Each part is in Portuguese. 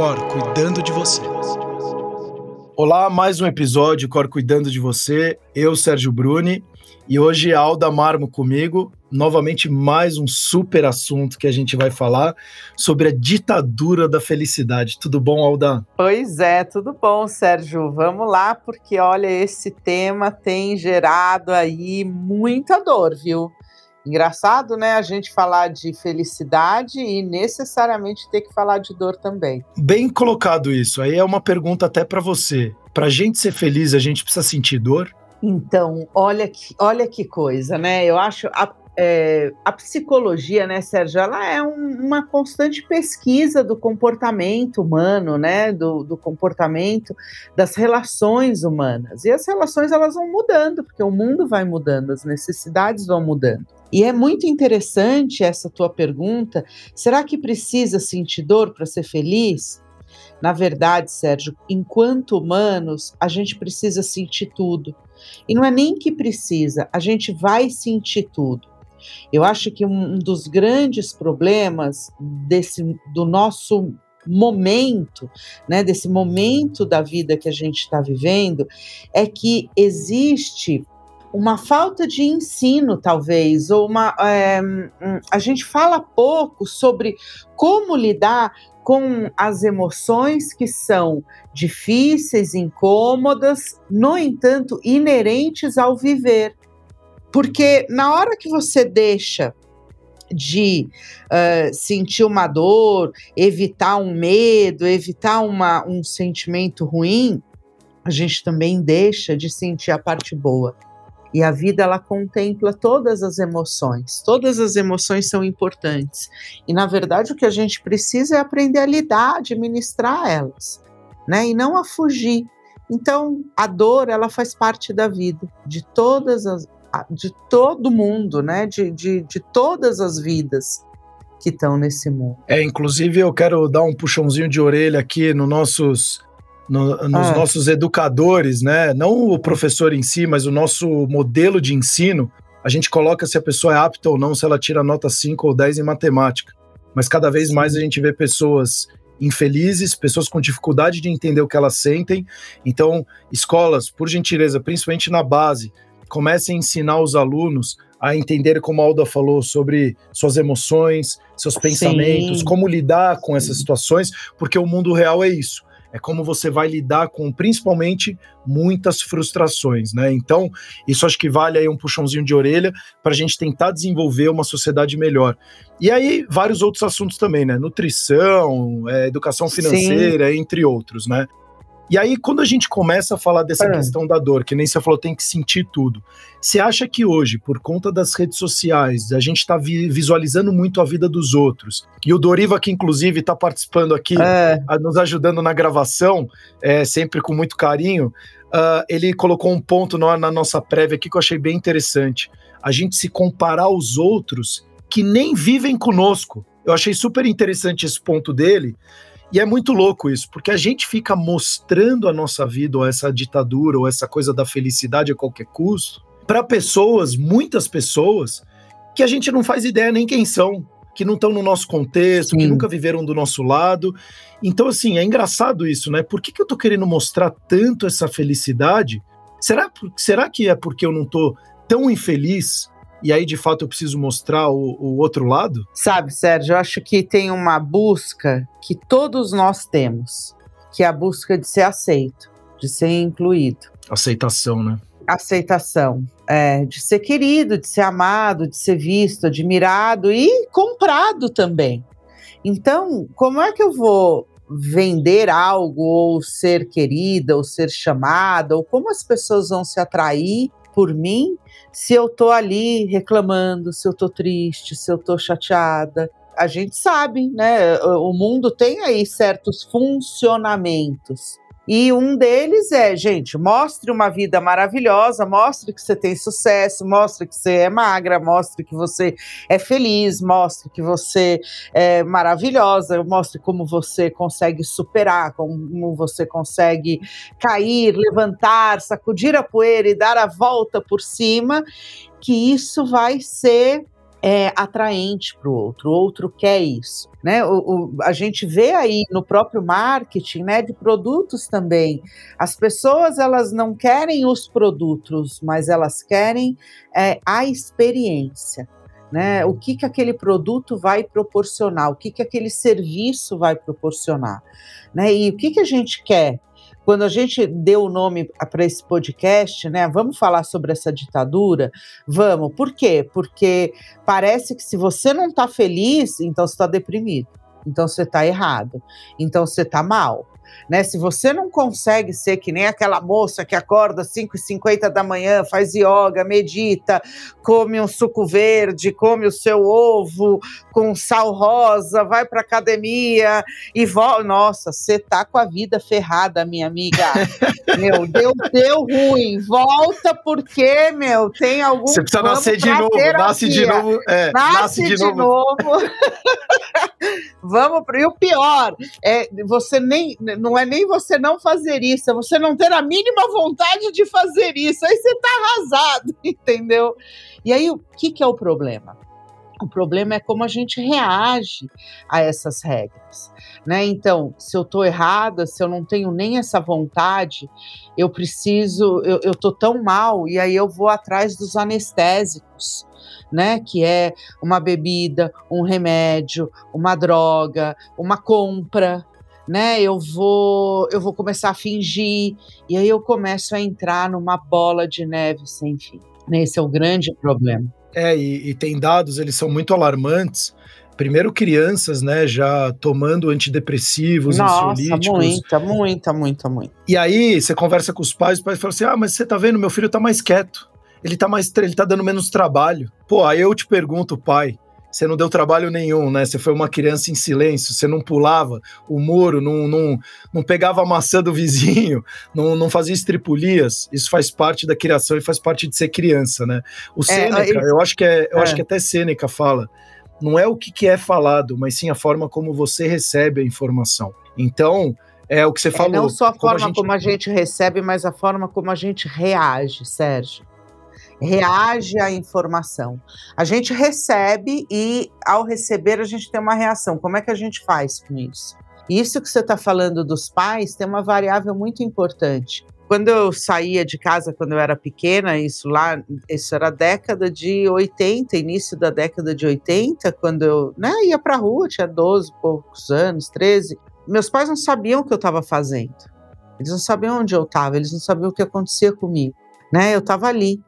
Cor cuidando de você. Olá, mais um episódio Cor cuidando de você. Eu, Sérgio Bruni, e hoje Alda Marmo comigo. Novamente, mais um super assunto que a gente vai falar sobre a ditadura da felicidade. Tudo bom, Alda? Pois é, tudo bom, Sérgio. Vamos lá, porque olha, esse tema tem gerado aí muita dor, viu? Engraçado, né, a gente falar de felicidade e necessariamente ter que falar de dor também. Bem colocado isso. Aí é uma pergunta até para você. Para a gente ser feliz, a gente precisa sentir dor? Então, olha que, olha que coisa, né? Eu acho a, é, a psicologia, né, Sérgio, ela é um, uma constante pesquisa do comportamento humano, né? Do, do comportamento das relações humanas. E as relações elas vão mudando, porque o mundo vai mudando, as necessidades vão mudando. E é muito interessante essa tua pergunta. Será que precisa sentir dor para ser feliz? Na verdade, Sérgio, enquanto humanos, a gente precisa sentir tudo. E não é nem que precisa, a gente vai sentir tudo. Eu acho que um dos grandes problemas desse do nosso momento, né, desse momento da vida que a gente está vivendo, é que existe uma falta de ensino, talvez, ou uma. É, a gente fala pouco sobre como lidar com as emoções que são difíceis, incômodas, no entanto, inerentes ao viver. Porque na hora que você deixa de uh, sentir uma dor, evitar um medo, evitar uma, um sentimento ruim, a gente também deixa de sentir a parte boa. E a vida ela contempla todas as emoções. Todas as emoções são importantes. E na verdade o que a gente precisa é aprender a lidar, administrar elas, né? E não a fugir. Então, a dor, ela faz parte da vida de todas as de todo mundo, né? De, de, de todas as vidas que estão nesse mundo. É, inclusive eu quero dar um puxãozinho de orelha aqui nos nossos no, nos ah. nossos educadores, né? Não o professor em si, mas o nosso modelo de ensino. A gente coloca se a pessoa é apta ou não, se ela tira nota 5 ou 10 em matemática. Mas cada vez mais a gente vê pessoas infelizes, pessoas com dificuldade de entender o que elas sentem. Então, escolas, por gentileza, principalmente na base, comecem a ensinar os alunos a entender, como a Alda falou, sobre suas emoções, seus pensamentos, Sim. como lidar com essas situações, porque o mundo real é isso é como você vai lidar com principalmente muitas frustrações, né? Então, isso acho que vale aí um puxãozinho de orelha para a gente tentar desenvolver uma sociedade melhor. E aí, vários outros assuntos também, né? Nutrição, é, educação financeira, Sim. entre outros, né? E aí, quando a gente começa a falar dessa é. questão da dor, que nem você falou, tem que sentir tudo. Você acha que hoje, por conta das redes sociais, a gente está vi visualizando muito a vida dos outros, e o Doriva, que inclusive está participando aqui, é. a, nos ajudando na gravação, é, sempre com muito carinho, uh, ele colocou um ponto na, na nossa prévia aqui que eu achei bem interessante. A gente se comparar aos outros que nem vivem conosco. Eu achei super interessante esse ponto dele, e é muito louco isso, porque a gente fica mostrando a nossa vida, ou essa ditadura, ou essa coisa da felicidade a qualquer custo, para pessoas, muitas pessoas, que a gente não faz ideia nem quem são, que não estão no nosso contexto, Sim. que nunca viveram do nosso lado. Então, assim, é engraçado isso, né? Por que, que eu tô querendo mostrar tanto essa felicidade? Será, será que é porque eu não tô tão infeliz e aí de fato eu preciso mostrar o, o, outro lado? Sabe, Sérgio, eu acho que tem uma busca que todos nós temos, que é a busca de ser aceito, de ser incluído. Aceitação, né? Aceitação, é, de ser querido, de ser amado, de ser visto, admirado e comprado também. Então, como é que eu vou vender algo ou ser querida ou ser chamada ou como as pessoas vão se atrair por mim se eu tô ali reclamando, se eu tô triste, se eu tô chateada. A gente sabe, né? O mundo tem aí certos funcionamentos. E um deles é, gente, mostre uma vida maravilhosa, mostre que você tem sucesso, mostre que você é magra, mostre que você é feliz, mostre que você é maravilhosa, mostre como você consegue superar, como você consegue cair, levantar, sacudir a poeira e dar a volta por cima, que isso vai ser é atraente para o outro, o outro quer isso. Né? O, o, a gente vê aí no próprio marketing né, de produtos também. As pessoas elas não querem os produtos, mas elas querem é, a experiência. Né? O que, que aquele produto vai proporcionar, o que, que aquele serviço vai proporcionar. Né? E o que, que a gente quer? Quando a gente deu o nome para esse podcast, né? Vamos falar sobre essa ditadura? Vamos. Por quê? Porque parece que se você não está feliz, então você está deprimido. Então você está errado. Então você está mal né? Se você não consegue ser que nem aquela moça que acorda às 5h50 da manhã, faz yoga, medita, come um suco verde, come o seu ovo com sal rosa, vai para academia e volta. Nossa, você tá com a vida ferrada, minha amiga. meu, deu, deu ruim. Volta porque, meu, tem algum. Você precisa nascer de novo, nasce de novo. É, nasce, nasce de, de novo. novo. Vamos para. E o pior, é, você nem não é nem você não fazer isso, é você não ter a mínima vontade de fazer isso. Aí você tá arrasado, entendeu? E aí, o que, que é o problema? O problema é como a gente reage a essas regras, né? Então, se eu tô errada, se eu não tenho nem essa vontade, eu preciso, eu, eu tô tão mal, e aí eu vou atrás dos anestésicos, né? Que é uma bebida, um remédio, uma droga, uma compra, né? Eu vou, eu vou começar a fingir e aí eu começo a entrar numa bola de neve sem fim. Esse é o grande problema. É, e, e tem dados, eles são muito alarmantes. Primeiro, crianças, né, já tomando antidepressivos, Nossa, ansiolíticos. Muita, muita, muita, muita. E aí, você conversa com os pais, os pais falam assim: ah, mas você tá vendo, meu filho tá mais quieto. Ele tá mais, ele tá dando menos trabalho. Pô, aí eu te pergunto, pai, você não deu trabalho nenhum, né? Você foi uma criança em silêncio, você não pulava o muro, não, não, não pegava a maçã do vizinho, não, não fazia estripulias. Isso faz parte da criação e faz parte de ser criança, né? O é, Sêneca, eu acho que é, eu é. acho que até Sêneca fala, não é o que, que é falado, mas sim a forma como você recebe a informação. Então, é o que você é, falou. Não só a forma como a, gente... como a gente recebe, mas a forma como a gente reage, Sérgio reage à informação. A gente recebe e, ao receber, a gente tem uma reação. Como é que a gente faz com isso? Isso que você está falando dos pais tem uma variável muito importante. Quando eu saía de casa, quando eu era pequena, isso lá, isso era década de 80, início da década de 80, quando eu né, ia para a rua, tinha 12 poucos anos, 13. Meus pais não sabiam o que eu estava fazendo. Eles não sabiam onde eu estava, eles não sabiam o que acontecia comigo né? Eu estava ali.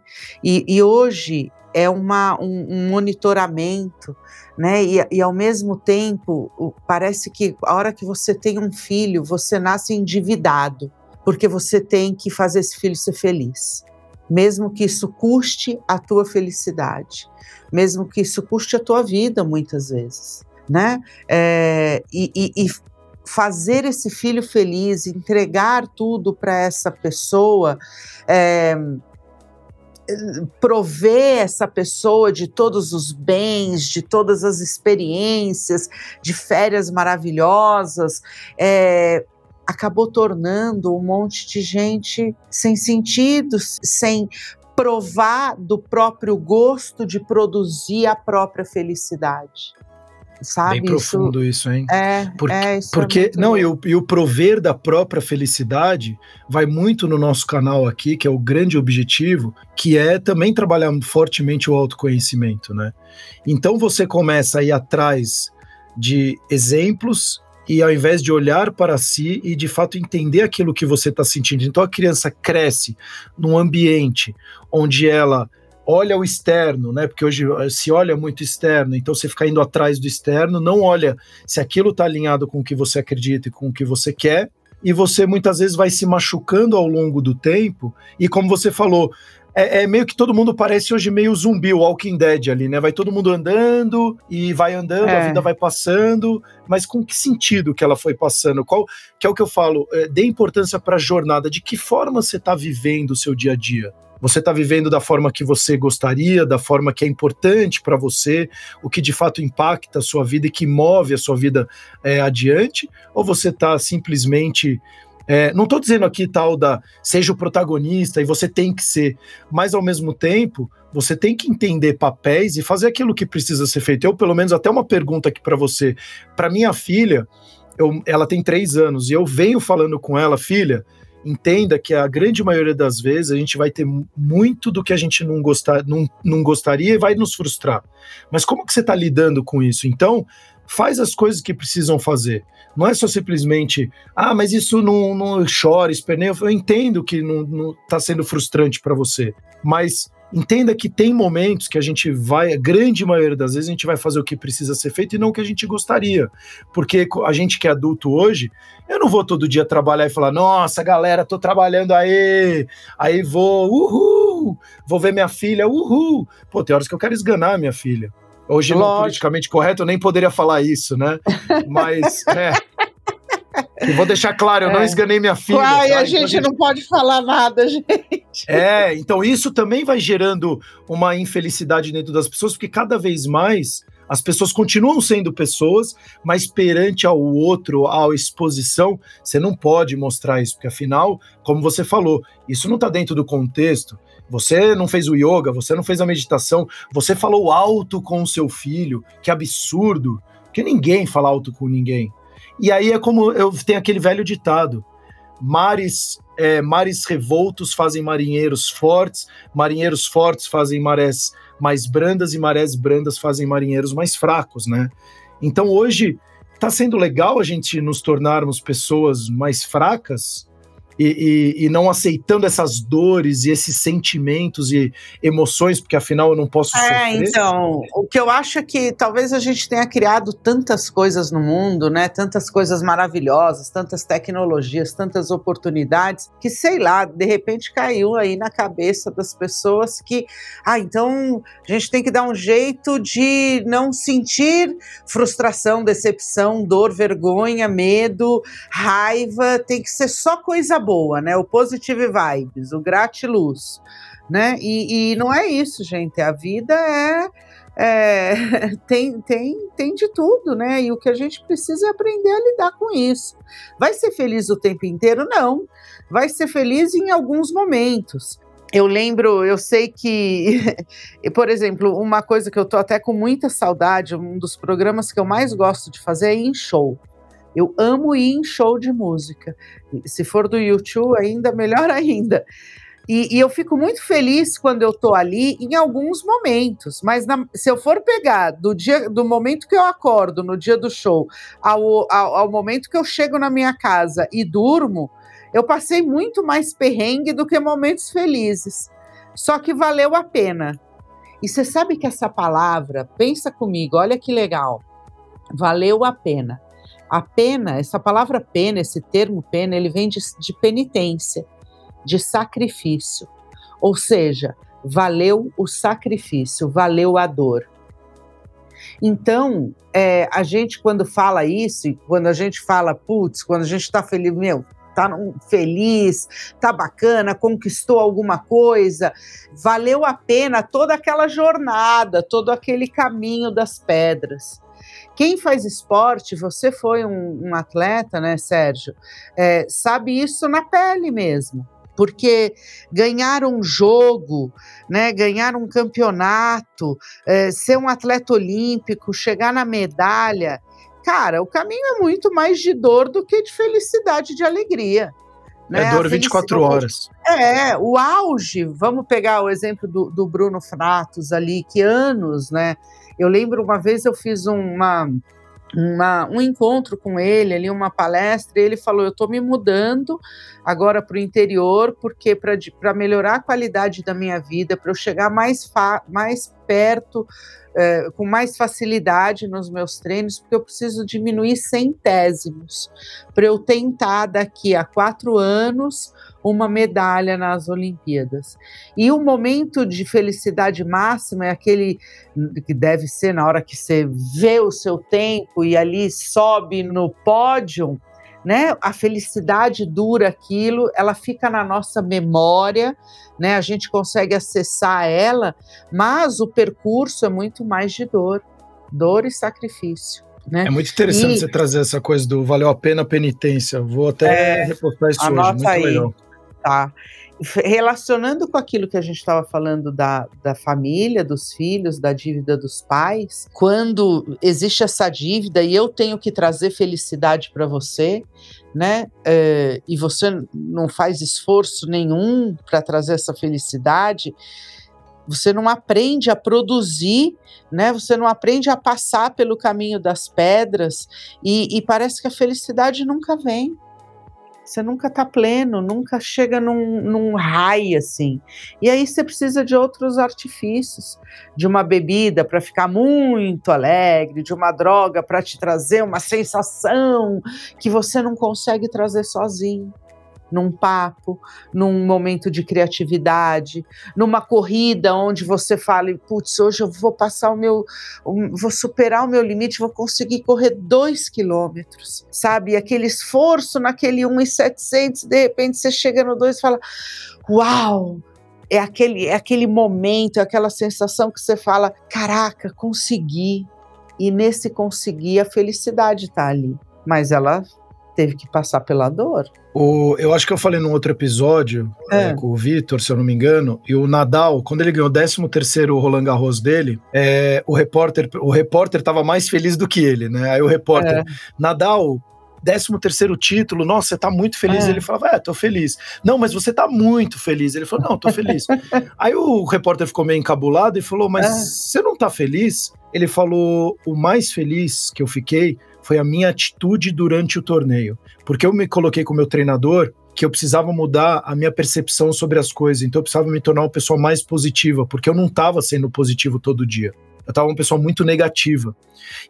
E, e, hoje é uma, um, um monitoramento, né? E, e, ao mesmo tempo, parece que a hora que você tem um filho, você nasce endividado, porque você tem que fazer esse filho ser feliz. Mesmo que isso custe a tua felicidade, mesmo que isso custe a tua vida, muitas vezes, né? É, e, e fazer esse filho feliz, entregar tudo para essa pessoa, é, prover essa pessoa de todos os bens, de todas as experiências, de férias maravilhosas, é, acabou tornando um monte de gente sem sentido, sem provar do próprio gosto de produzir a própria felicidade sabe? Bem profundo isso, isso hein? É, porque, é, isso é porque é não, e o, e o prover da própria felicidade vai muito no nosso canal aqui, que é o grande objetivo, que é também trabalhar fortemente o autoconhecimento, né? Então você começa a ir atrás de exemplos e ao invés de olhar para si e de fato entender aquilo que você está sentindo. Então a criança cresce num ambiente onde ela olha o externo, né? Porque hoje eh, se olha muito externo, então você fica indo atrás do externo, não olha se aquilo está alinhado com o que você acredita e com o que você quer, e você muitas vezes vai se machucando ao longo do tempo, e como você falou, é, é, meio que todo mundo parece hoje meio zumbi, o Walking Dead ali, né? Vai todo mundo andando e vai andando, é. a vida vai passando, mas com que sentido que ela foi passando? Qual que é o que eu falo? É, dê importância para a jornada, de que forma você está vivendo o seu dia a dia? Você está vivendo da forma que você gostaria, da forma que é importante para você, o que de fato impacta a sua vida e que move a sua vida é, adiante? Ou você está simplesmente É, não estou dizendo aqui tal da seja o protagonista e você tem que ser, mas ao mesmo tempo você tem que entender papéis e fazer aquilo que precisa ser feito. Eu, pelo menos, até uma pergunta aqui para você. Para minha filha, eu, ela tem três anos e eu venho falando com ela, filha, entenda que a grande maioria das vezes a gente vai ter muito do que a gente não, gostar, não, não gostaria e vai nos frustrar. Mas como que você está lidando com isso? Então, faz as coisas que precisam fazer. Não é só simplesmente, ah, mas isso não, não chora, esperneia. Eu entendo que não está sendo frustrante para você, mas entenda que tem momentos que a gente vai, a grande maioria das vezes, a gente vai fazer o que precisa ser feito e não o que a gente gostaria. Porque a gente que é adulto hoje, eu não vou todo dia trabalhar e falar, nossa, galera, tô trabalhando aí, aí vou, uhul, vou ver minha filha, uhul. Pô, tem horas que eu quero esganar minha filha. Hoje, Lógico. não politicamente correto, eu nem poderia falar isso, né? Mas, é. Eu vou deixar claro, eu é. não esganei minha filha. Uai, tá? a gente, então, gente não pode falar nada, gente. É, então isso também vai gerando uma infelicidade dentro das pessoas, porque cada vez mais as pessoas continuam sendo pessoas, mas perante ao outro, à exposição, você não pode mostrar isso, porque afinal, como você falou, isso não está dentro do contexto. Você não fez o yoga, você não fez a meditação, você falou alto com o seu filho, que absurdo, que ninguém fala alto com ninguém. E aí é como eu tenho aquele velho ditado: mares, é, mares revoltos fazem marinheiros fortes, marinheiros fortes fazem marés mais brandas e marés brandas fazem marinheiros mais fracos, né? Então hoje está sendo legal a gente nos tornarmos pessoas mais fracas, e, e, e, não aceitando essas dores e esses sentimentos e emoções, porque afinal eu não posso é, sofrer. Então, o que eu acho é que talvez a gente tenha criado tantas coisas no mundo, né? Tantas coisas maravilhosas, tantas tecnologias, tantas oportunidades, que sei lá, de repente caiu aí na cabeça das pessoas que, ah, então a gente tem que dar um jeito de não sentir frustração, decepção, dor, vergonha, medo, raiva, tem que ser só coisa boa, né? O positive vibes, o gratiluz, né? E, e não é isso, gente. A vida é, é, tem, tem, tem de tudo, né? E o que a gente precisa é aprender a lidar com isso. Vai ser feliz o tempo inteiro? Não. Vai ser feliz em alguns momentos. Eu lembro, eu sei que, por exemplo, uma coisa que eu tô até com muita saudade, um dos programas que eu mais gosto de fazer é em show. Eu amo ir em show de música. Se for do YouTube, ainda melhor ainda. E, e, eu fico muito feliz quando eu tô ali em alguns momentos, mas na, se eu for pegar do dia do momento que eu acordo no dia do show ao, ao, ao, momento que eu chego na minha casa e durmo, eu passei muito mais perrengue do que momentos felizes. Só que valeu a pena. E você sabe que essa palavra, pensa comigo, olha que legal. Valeu a pena. A pena, essa palavra pena, esse termo pena, ele vem de, de penitência, de sacrifício. Ou seja, valeu o sacrifício, valeu a dor. Então, é, a gente, quando fala isso, quando a gente fala, putz, quando a gente está feliz, meu, tá feliz, tá bacana, conquistou alguma coisa, valeu a pena toda aquela jornada, todo aquele caminho das pedras. Quem faz esporte, você foi um, um atleta, né, Sérgio? É, sabe isso na pele mesmo porque ganhar um jogo, né, ganhar um campeonato, é, ser um atleta olímpico, chegar na medalha, cara, o caminho é muito mais de dor do que de felicidade, de alegria. Né? É dor 24 horas. É, o auge, vamos pegar o exemplo do, do Bruno Fratos ali, que anos, né, eu lembro uma vez eu fiz uma, uma, um encontro com ele, ali uma palestra, e ele falou: Eu estou me mudando agora para o interior, porque para melhorar a qualidade da minha vida, para eu chegar mais, mais perto é, com mais facilidade nos meus treinos, porque eu preciso diminuir centésimos para eu tentar daqui a quatro anos uma medalha nas Olimpíadas. E o momento de felicidade máxima é aquele que deve ser na hora que você vê o seu tempo e ali sobe no pódio né? A felicidade dura aquilo, ela fica na nossa memória, né? A gente consegue acessar ela, mas o percurso é muito mais de dor, dor e sacrifício. Né? É muito interessante e, você trazer essa coisa do valeu a pena a penitência. Vou até é, repostar isso hoje, muito aí. legal. Tá. Relacionando com aquilo que a gente estava falando da, da família, dos filhos, da dívida dos pais, quando existe essa dívida e eu tenho que trazer felicidade para você, né? É, e você não faz esforço nenhum para trazer essa felicidade, você não aprende a produzir, né? Você não aprende a passar pelo caminho das pedras e, e parece que a felicidade nunca vem. Você nunca está pleno, nunca chega num, num high assim. E aí você precisa de outros artifícios, de uma bebida para ficar muito alegre, de uma droga para te trazer uma sensação que você não consegue trazer sozinho num papo, num momento de criatividade, numa corrida onde você fala, putz, hoje eu vou passar o meu, vou superar o meu limite, vou conseguir correr dois quilômetros, sabe? E aquele esforço naquele 1,700, de repente você chega no dois e fala, uau! É aquele, é aquele momento, é aquela sensação que você fala, caraca, consegui. E nesse conseguir, a felicidade está ali. Mas ela teve que passar pela dor. O, eu acho que eu falei num outro episódio é. é, com o Vitor, se eu não me engano, e o Nadal, quando ele ganhou o 13 terceiro Roland Garros dele, é, o repórter o repórter estava mais feliz do que ele, né? Aí o repórter, é. Nadal, 13 terceiro título, nossa, você tá muito feliz. É. Ele falava, é, tô feliz. Não, mas você tá muito feliz. Ele falou, não, tô feliz. Aí o repórter ficou meio encabulado e falou, mas é. você não tá feliz? Ele falou, o mais feliz que eu fiquei foi a minha atitude durante o torneio. Porque eu me coloquei com o meu treinador que eu precisava mudar a minha percepção sobre as coisas, então eu precisava me tornar uma pessoa mais positiva, porque eu não estava sendo positivo todo dia. Eu estava uma pessoa muito negativa.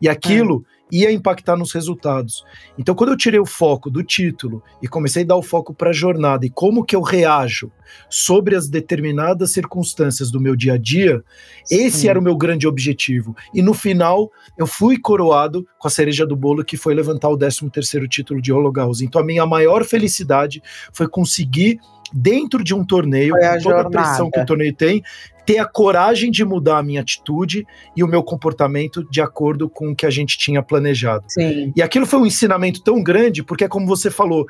E aquilo é ia impactar nos resultados. Então, quando eu tirei o foco do título e comecei a dar o foco para a jornada e como que eu reajo sobre as determinadas circunstâncias do meu dia a dia, Sim. esse era o meu grande objetivo. E no final, eu fui coroado com a cereja do bolo, que foi levantar o 13º título de Holocaust. Então, a minha maior felicidade foi conseguir dentro de um torneio, com toda jornada. a pressão que o torneio tem, ter a coragem de mudar a minha atitude e o meu comportamento de acordo com o que a gente tinha planejado. Sim. E aquilo foi um ensinamento tão grande, porque é como você falou,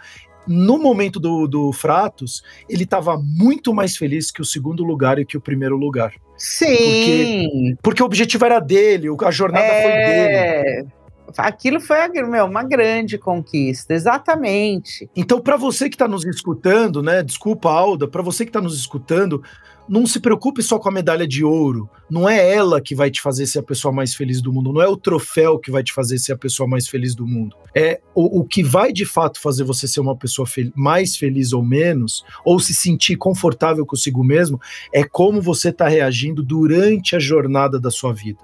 no momento do, do Fratos, ele estava muito mais feliz que o segundo lugar e que o primeiro lugar. Sim. Porque, porque o objetivo era dele, a jornada é... foi dele aquilo foi meu, uma grande conquista, exatamente. Então, para você que está nos escutando, né? Desculpa, Alda, para você que está nos escutando, não se preocupe só com a medalha de ouro. Não é ela que vai te fazer ser a pessoa mais feliz do mundo. Não é o troféu que vai te fazer ser a pessoa mais feliz do mundo. É o, o que vai de fato fazer você ser uma pessoa fel mais feliz ou menos, ou se sentir confortável consigo mesmo, é como você está reagindo durante a jornada da sua vida.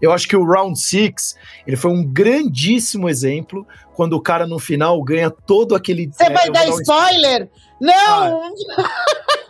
Eu acho que o Round Six ele foi um grandíssimo exemplo quando o cara no final ganha todo aquele. Você é, vai dar spoiler? Não! Ah.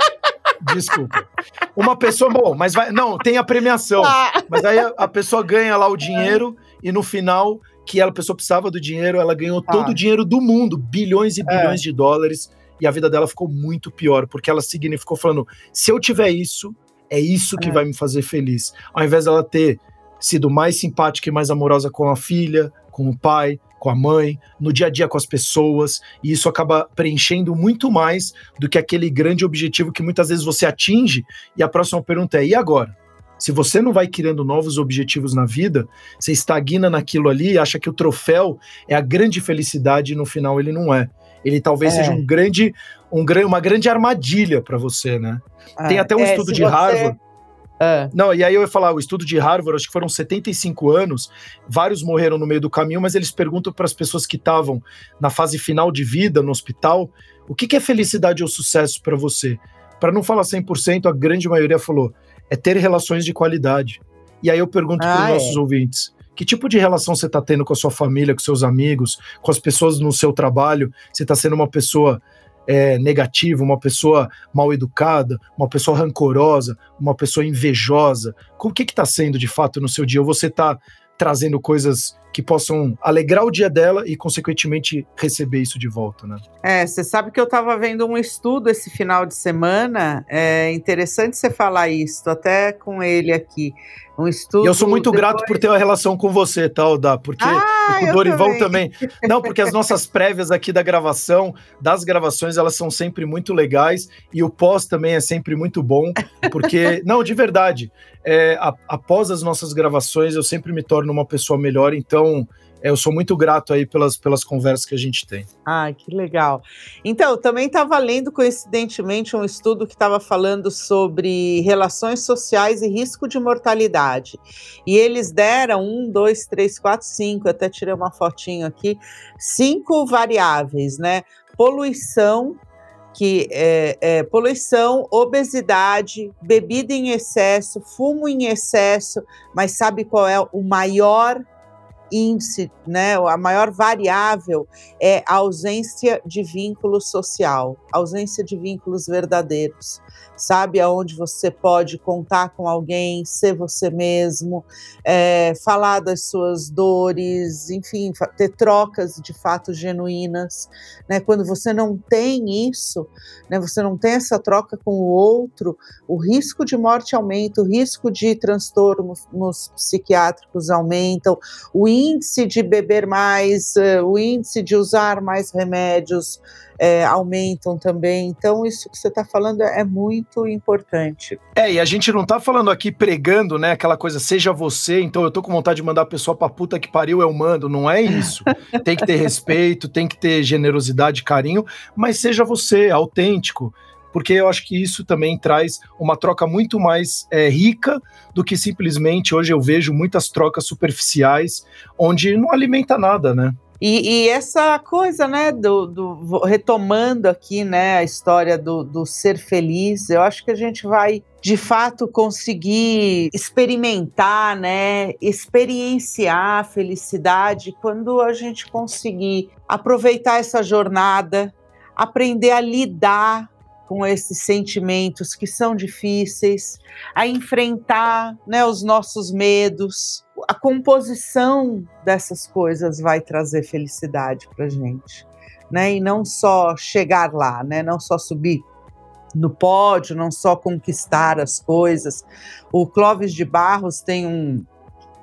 Desculpa. Uma pessoa, bom, mas vai. Não, tem a premiação. Ah. Mas aí a, a, pessoa ganha lá o dinheiro e no final, que ela, a pessoa precisava do dinheiro, ela ganhou ah. todo o dinheiro do mundo, bilhões e bilhões é. de dólares. E a vida dela ficou muito pior, porque ela significou falando: se eu tiver isso, é isso que é. vai me fazer feliz. Ao invés dela ter sido mais simpática e mais amorosa com a filha, com o pai, com a mãe, no dia a dia com as pessoas, e isso acaba preenchendo muito mais do que aquele grande objetivo que muitas vezes você atinge. E a próxima pergunta é: e agora? Se você não vai criando novos objetivos na vida, você estagna naquilo ali, acha que o troféu é a grande felicidade e no final ele não é. Ele talvez é. seja um grande, um, uma grande armadilha para você, né? Ah, Tem até um é, estudo de você... Harvard é. Não, e aí eu ia falar, o estudo de Harvard, acho que foram 75 anos, vários morreram no meio do caminho, mas eles perguntam para as pessoas que estavam na fase final de vida no hospital, o que, que é felicidade ou sucesso para você? Para não falar 100%, a grande maioria falou, é ter relações de qualidade. E aí eu pergunto ah, para os é. nossos ouvintes, que tipo de relação você está tendo com a sua família, com seus amigos, com as pessoas no seu trabalho? Você está sendo uma pessoa é, negativa, uma pessoa mal educada, uma pessoa rancorosa, uma pessoa invejosa? O que está sendo de fato no seu dia? Ou você está trazendo coisas que possam alegrar o dia dela e, consequentemente, receber isso de volta, né? É, você sabe que eu estava vendo um estudo esse final de semana, é interessante você falar isso, até com ele aqui. Um estudo. E eu sou muito depois... grato por ter uma relação com você, tal, tá, Porque ah, o Dorival também. também. Não, porque as nossas prévias aqui da gravação, das gravações, elas são sempre muito legais e o pós também é sempre muito bom, porque não, de verdade, é, a, após as nossas gravações eu sempre me torno uma pessoa melhor. Então é, eu sou muito grato aí pelas, pelas conversas que a gente tem. Ah, que legal. Então, também estava lendo coincidentemente um estudo que estava falando sobre relações sociais e risco de mortalidade. E eles deram um, dois, três, quatro, cinco, até tirei uma fotinho aqui, cinco variáveis, né? Poluição, que é, é, poluição, obesidade, bebida em excesso, fumo em excesso, mas sabe qual é o maior índice, né, a maior variável é a ausência de vínculo social, ausência de vínculos verdadeiros sabe aonde você pode contar com alguém, ser você mesmo, é, falar das suas dores, enfim, ter trocas de fato genuínas. Né? Quando você não tem isso, né, você não tem essa troca com o outro, o risco de morte aumenta, o risco de transtornos psiquiátricos aumentam, o índice de beber mais, eh, o índice de usar mais remédios é, aumentam também. Então, isso que você está falando é muito importante. É, e a gente não está falando aqui pregando, né? Aquela coisa, seja você, então eu tô com vontade de mandar a pessoa pra puta que pariu, eu mando. Não é isso. tem que ter respeito, tem que ter generosidade, carinho, mas seja você, autêntico porque eu acho que isso também traz uma troca muito mais é, rica do que simplesmente hoje eu vejo muitas trocas superficiais, onde não alimenta nada, né? E, e, essa coisa, né, do, do, retomando aqui, né, a história do, do ser feliz, eu acho que a gente vai de fato conseguir experimentar, né, experienciar a felicidade quando a gente conseguir aproveitar essa jornada, aprender a lidar com esses sentimentos que são difíceis, a enfrentar né, os nossos medos. A composição dessas coisas vai trazer felicidade para gente, né? E não só chegar lá, né? Não só subir no pódio, não só conquistar as coisas. O Clóvis de Barros tem um,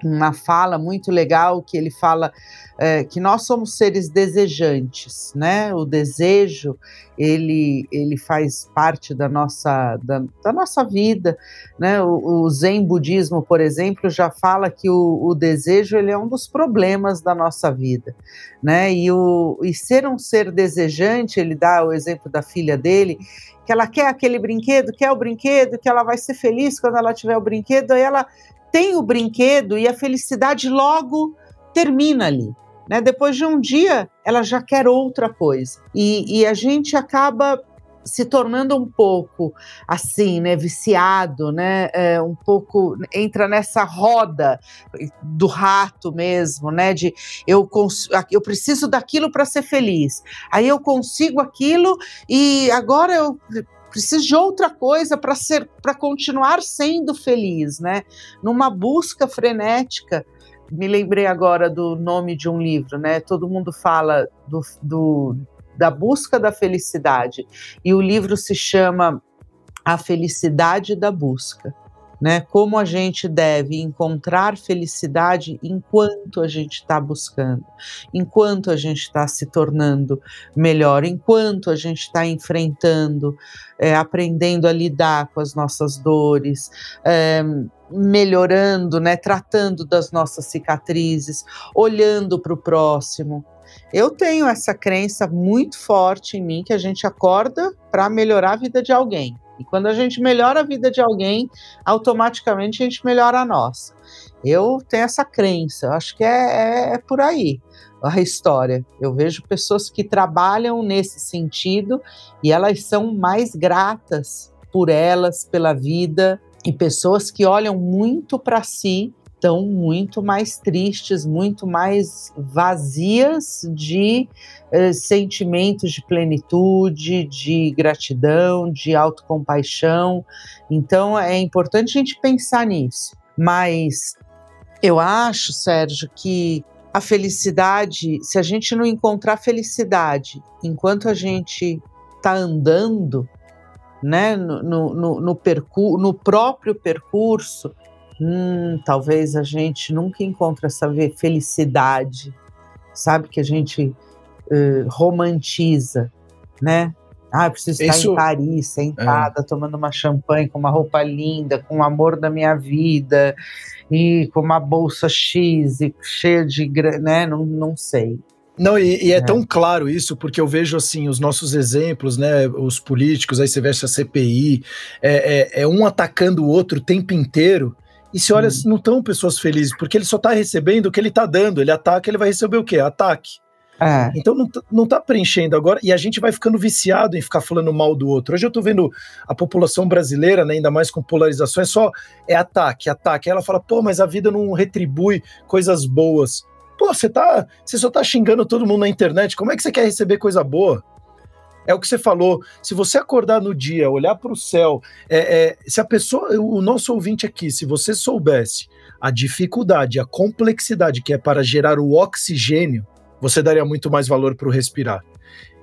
uma fala muito legal que ele fala é, que nós somos seres desejantes, né? O desejo ele, ele faz parte da nossa, da, da nossa vida, né? O, o, Zen budismo, por exemplo, já fala que o, o, desejo ele é um dos problemas da nossa vida, né? E, o, e ser um ser desejante, ele dá o exemplo da filha dele, que ela quer aquele brinquedo, quer o brinquedo, que ela vai ser feliz quando ela tiver o brinquedo, aí ela tem o brinquedo e a felicidade logo termina ali. Né? Depois de um dia, ela já quer outra coisa. E, e a gente acaba se tornando um pouco assim, né, viciado, né, é, um pouco entra nessa roda do rato mesmo, né, de eu eu preciso daquilo para ser feliz. Aí eu consigo aquilo e agora eu preciso de outra coisa para ser para continuar sendo feliz, né? Numa busca frenética. Me lembrei agora do nome de um livro, né? Todo mundo fala do, do da busca da felicidade e o livro se chama A Felicidade da Busca né? Como a gente deve encontrar felicidade enquanto a gente está buscando, enquanto a gente está se tornando melhor, enquanto a gente está enfrentando, é, aprendendo a lidar com as nossas dores, é, melhorando, né? Tratando das nossas cicatrizes, olhando para o próximo. Eu tenho essa crença muito forte em mim que a gente acorda para melhorar a vida de alguém. E quando a gente melhora a vida de alguém, automaticamente a gente melhora a nossa. Eu tenho essa crença, eu acho que é, é, é por aí a história. Eu vejo pessoas que trabalham nesse sentido e elas são mais gratas por elas, pela vida, e pessoas que olham muito para si estão muito mais tristes, muito mais vazias de eh, sentimentos de plenitude, de gratidão, de autocompaixão. Então é importante a gente pensar nisso. Mas Eu acho, Sérgio, que a felicidade, se a gente não encontrar felicidade enquanto a gente está andando, né, no, no, no, no próprio percurso, hum, talvez a gente nunca encontre essa felicidade, sabe, que a gente uh, romantiza, né? Ah, eu preciso estar Isso... em Paris, sentada, é. tomando uma champanhe com uma roupa linda, com o amor da minha vida, e com uma bolsa X e cheia de. né? Não, não sei. Não, e, e é, é, tão claro isso, porque eu vejo assim, os nossos exemplos, né? Os políticos, aí você vê a CPI, é, é, é um atacando o outro o tempo inteiro. E se olha, hum. não estão pessoas felizes, porque ele só está recebendo o que ele está dando. Ele ataca, ele vai receber o quê? Ataque. É. Então não, não tá preenchendo agora, e a gente vai ficando viciado em ficar falando mal do outro. Hoje eu tô vendo a população brasileira, né, ainda mais com polarização, é só é ataque, ataque. Aí ela fala, pô, mas a vida não retribui coisas boas. Pô, você tá. Você só tá xingando todo mundo na internet. Como é que você quer receber coisa boa? É o que você falou. Se você acordar no dia, olhar para o céu, é, é, se a pessoa, o nosso ouvinte aqui, se você soubesse a dificuldade, a complexidade que é para gerar o oxigênio, você daria muito mais valor para o respirar.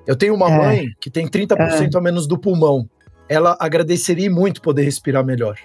Eu tenho uma é. mãe que tem 30% é. a menos do pulmão. Ela agradeceria muito poder respirar melhor.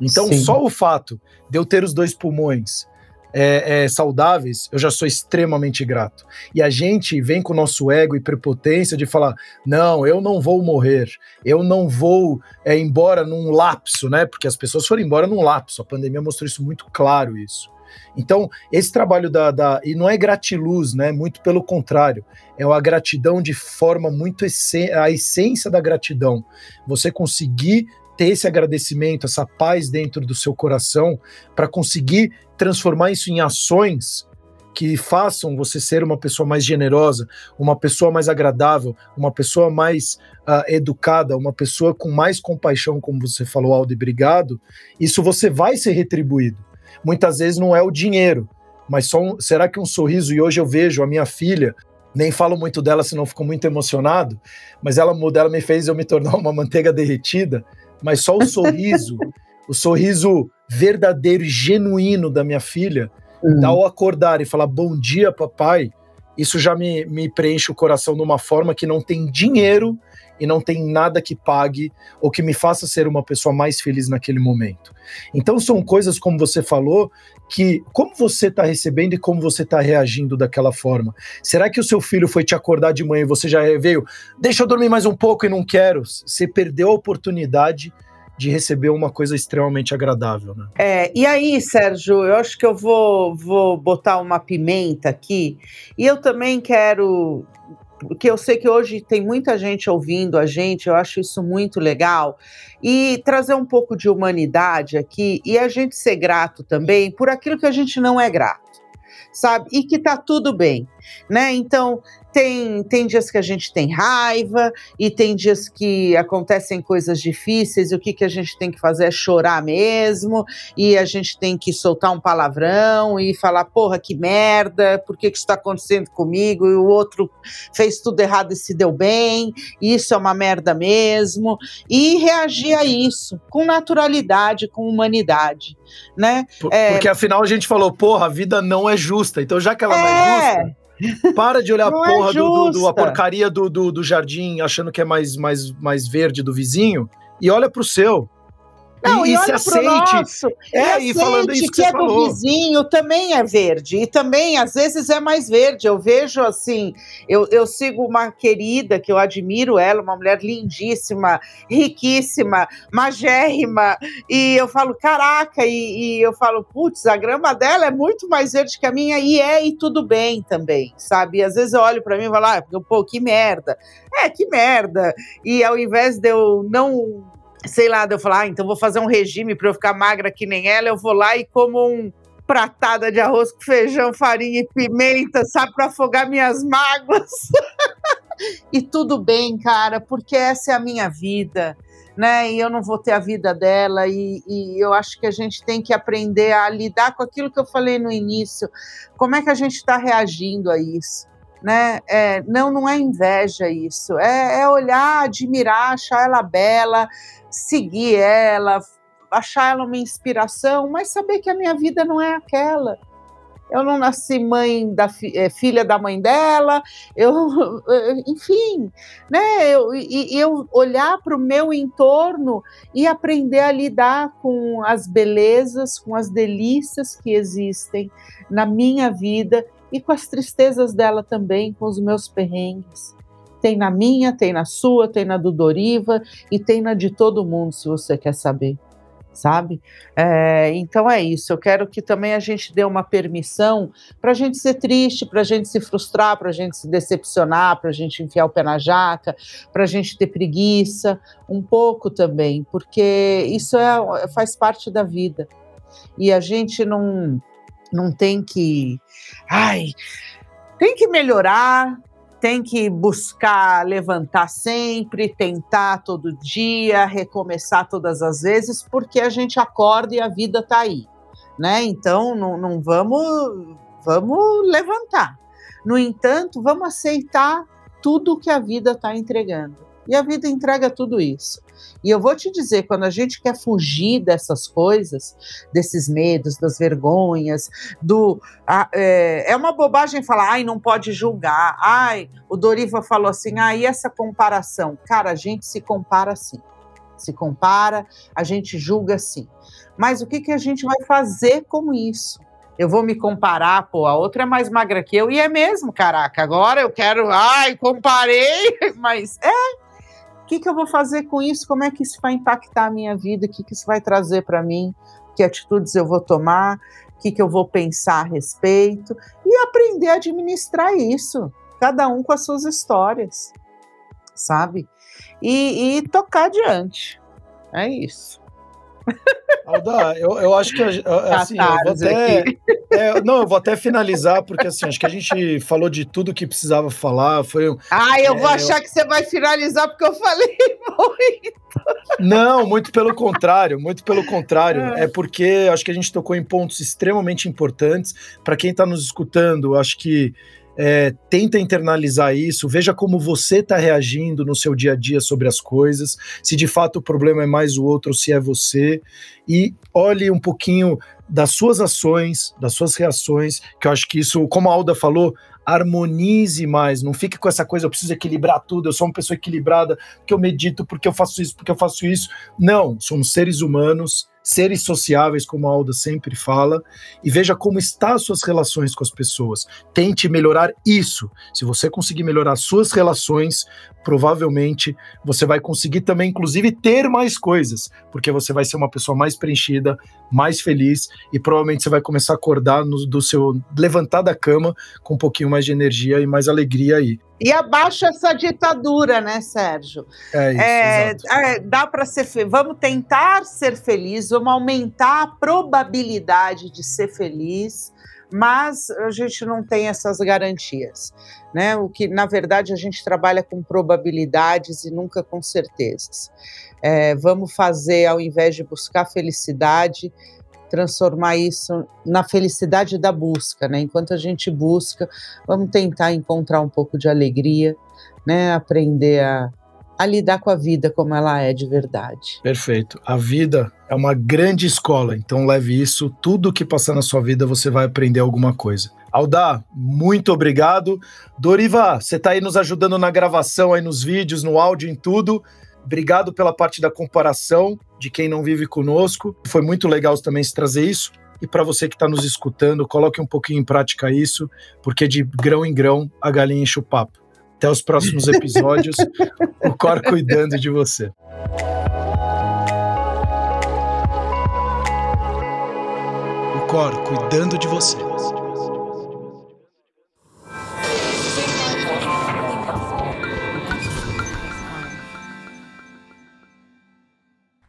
Então, Sim. só o fato de eu ter os dois pulmões é, é, saudáveis, eu já sou extremamente grato. E a gente vem com o nosso ego e prepotência de falar: não, eu não vou morrer, eu não vou é, embora num lapso, né? Porque as pessoas foram embora num lapso. A pandemia mostrou isso muito claro, isso. Então, esse trabalho da, da. E não é gratiluz, né? Muito pelo contrário. É uma gratidão de forma muito. a essência da gratidão. Você conseguir ter esse agradecimento, essa paz dentro do seu coração, para conseguir transformar isso em ações que façam você ser uma pessoa mais generosa, uma pessoa mais agradável, uma pessoa mais uh, educada, uma pessoa com mais compaixão, como você falou, Aldo, obrigado, isso você vai ser retribuído. Muitas vezes não é o dinheiro, mas só um, será que um sorriso, e hoje eu vejo a minha filha, nem falo muito dela, senão fico muito emocionado, mas ela, ela me fez eu me tornar uma manteiga derretida, mas só o sorriso, o sorriso verdadeiro e genuíno da minha filha, uhum. ao acordar e falar bom dia, papai, isso já me, me preenche o coração de uma forma que não tem dinheiro e não tem nada que pague ou que me faça ser uma pessoa mais feliz naquele momento. Então são coisas, como você falou, que como você está recebendo e como você está reagindo daquela forma. Será que o seu filho foi te acordar de manhã e você já veio, deixa eu dormir mais um pouco e não quero? Você perdeu a oportunidade de receber uma coisa extremamente agradável, né? É, e aí, Sérgio, eu acho que eu vou, vou botar uma pimenta aqui, e eu também quero porque eu sei que hoje tem muita gente ouvindo a gente, eu acho isso muito legal, e trazer um pouco de humanidade aqui e a gente ser grato também por aquilo que a gente não é grato, sabe? E que tá tudo bem, né? Então, tem, tem dias que a gente tem raiva e tem dias que acontecem coisas difíceis e o que, que a gente tem que fazer é chorar mesmo e a gente tem que soltar um palavrão e falar, porra, que merda, por que, que isso está acontecendo comigo? E o outro fez tudo errado e se deu bem, isso é uma merda mesmo. E reagir a isso com naturalidade, com humanidade, né? Porque é, afinal a gente falou, porra, a vida não é justa, então já que ela é, não é justa para de olhar a é porra é do, do, do, a porcaria do, do, do jardim achando que é mais, mais, mais verde do vizinho e olha pro seu. Não, e, e, e se aceite. Nosso, é, e, e falando isso que, que é falou. do vizinho também é verde. E também, às vezes, é mais verde. Eu vejo assim, eu, eu sigo uma querida que eu admiro ela, uma mulher lindíssima, riquíssima, magérrima. E eu falo, caraca, e, e eu falo, putz, a grama dela é muito mais verde que a minha, e é, e tudo bem também, sabe? E às vezes eu olho para mim e falo, ah, pô, que merda. É, que merda. E ao invés de eu não sei lá, eu falar, ah, então vou fazer um regime para eu ficar magra que nem ela, eu vou lá e como um pratada de arroz com feijão, farinha e pimenta, sabe, para afogar minhas mágoas. e tudo bem, cara, porque essa é a minha vida, né? E eu não vou ter a vida dela, e, e eu acho que a gente tem que aprender a lidar com aquilo que eu falei no início. Como é que a gente está reagindo a isso? Né? É, não, não é inveja isso. É, é, olhar, admirar, achar ela bela, seguir ela, achar ela uma inspiração, mas saber que a minha vida não é aquela. Eu não nasci mãe da é, filha da mãe dela, eu, enfim, né? Eu, e, eu olhar para o meu entorno e aprender a lidar com as belezas, com as delícias que existem na minha vida e com as tristezas dela também, com os meus perrengues. Tem na minha, tem na sua, tem na do Doriva e tem na de todo mundo, se você quer saber sabe? É, então é isso. Eu quero que também a gente dê uma permissão para a gente ser triste, para a gente se frustrar, para a gente se decepcionar, para a gente enfiar o pé na jaca, para a gente ter preguiça, um pouco também, porque isso é, faz parte da vida. E a gente não, não tem que. Ai, tem que melhorar, tem que buscar levantar sempre, tentar todo dia, recomeçar todas as vezes, porque a gente acorda e a vida está aí, né? Então não, não vamos vamos levantar. No entanto, vamos aceitar tudo que a vida está entregando. E a vida entrega tudo isso. E eu vou te dizer, quando a gente quer fugir dessas coisas, desses medos, das vergonhas, do. é, é, uma bobagem falar, ai, não pode julgar, ai, o Doriva falou assim, ai, e essa comparação? Cara, a gente se compara sim. Se compara, a gente julga sim. Mas o que, que a gente vai fazer com isso? eu vou me comparar, pô, a outra é mais magra que eu, e é mesmo, caraca, agora eu quero, ai, comparei, mas é, o que, que eu vou fazer com isso? Como é que isso vai impactar a minha vida? O que, que isso vai trazer para mim? Que atitudes eu vou tomar? O que, que eu vou pensar a respeito? E aprender a administrar isso, cada um com as suas histórias, sabe? E, e tocar adiante. É isso. Alda, eu, eu acho que assim, eu vou até, é, não, eu vou até finalizar, porque assim, acho que a gente falou de tudo que precisava falar. Foi, ah, eu é, vou achar eu... que você vai finalizar porque eu falei muito. Não, muito pelo contrário, muito pelo contrário. É, é porque acho que a gente tocou em pontos extremamente importantes. Para quem está nos escutando, acho que é, tenta internalizar isso, veja como você está reagindo no seu dia a dia sobre as coisas, se de fato o problema é mais o outro ou se é você, e olhe um pouquinho das suas ações, das suas reações, que eu acho que isso, como a Alda falou, harmonize mais, não fique com essa coisa, eu preciso equilibrar tudo, eu sou uma pessoa equilibrada, porque eu medito, porque eu faço isso, porque eu faço isso. Não, somos seres humanos, seres sociáveis, como a Alda sempre fala, e veja como estão as suas relações com as pessoas. Tente melhorar isso. Se você conseguir melhorar suas relações, provavelmente você vai conseguir também, inclusive, ter mais coisas, porque você vai ser uma pessoa mais preenchida, mais feliz, e provavelmente você vai começar a acordar no, do seu levantar da cama com um pouquinho mais de energia e mais alegria aí. E abaixa essa ditadura, né, Sérgio? É isso. É, é, dá para ser. Vamos tentar ser feliz, vamos aumentar a probabilidade de ser feliz, mas a gente não tem essas garantias, né? O que, na verdade, a gente trabalha com probabilidades e nunca com certezas. É, vamos fazer, ao invés de buscar felicidade, transformar isso na felicidade da busca, né? Enquanto a gente busca, vamos tentar encontrar um pouco de alegria, né? Aprender a, a lidar com a vida como ela é de verdade. Perfeito. A vida é uma grande escola, então leve isso. Tudo que passar na sua vida você vai aprender alguma coisa. Aldá, muito obrigado. Doriva, você está aí nos ajudando na gravação, aí nos vídeos, no áudio, em tudo. Obrigado pela parte da comparação de quem não vive conosco. Foi muito legal também se trazer isso. E para você que está nos escutando, coloque um pouquinho em prática isso, porque de grão em grão a galinha enche o papo. Até os próximos episódios. o Cor cuidando de você. O Cor cuidando de você.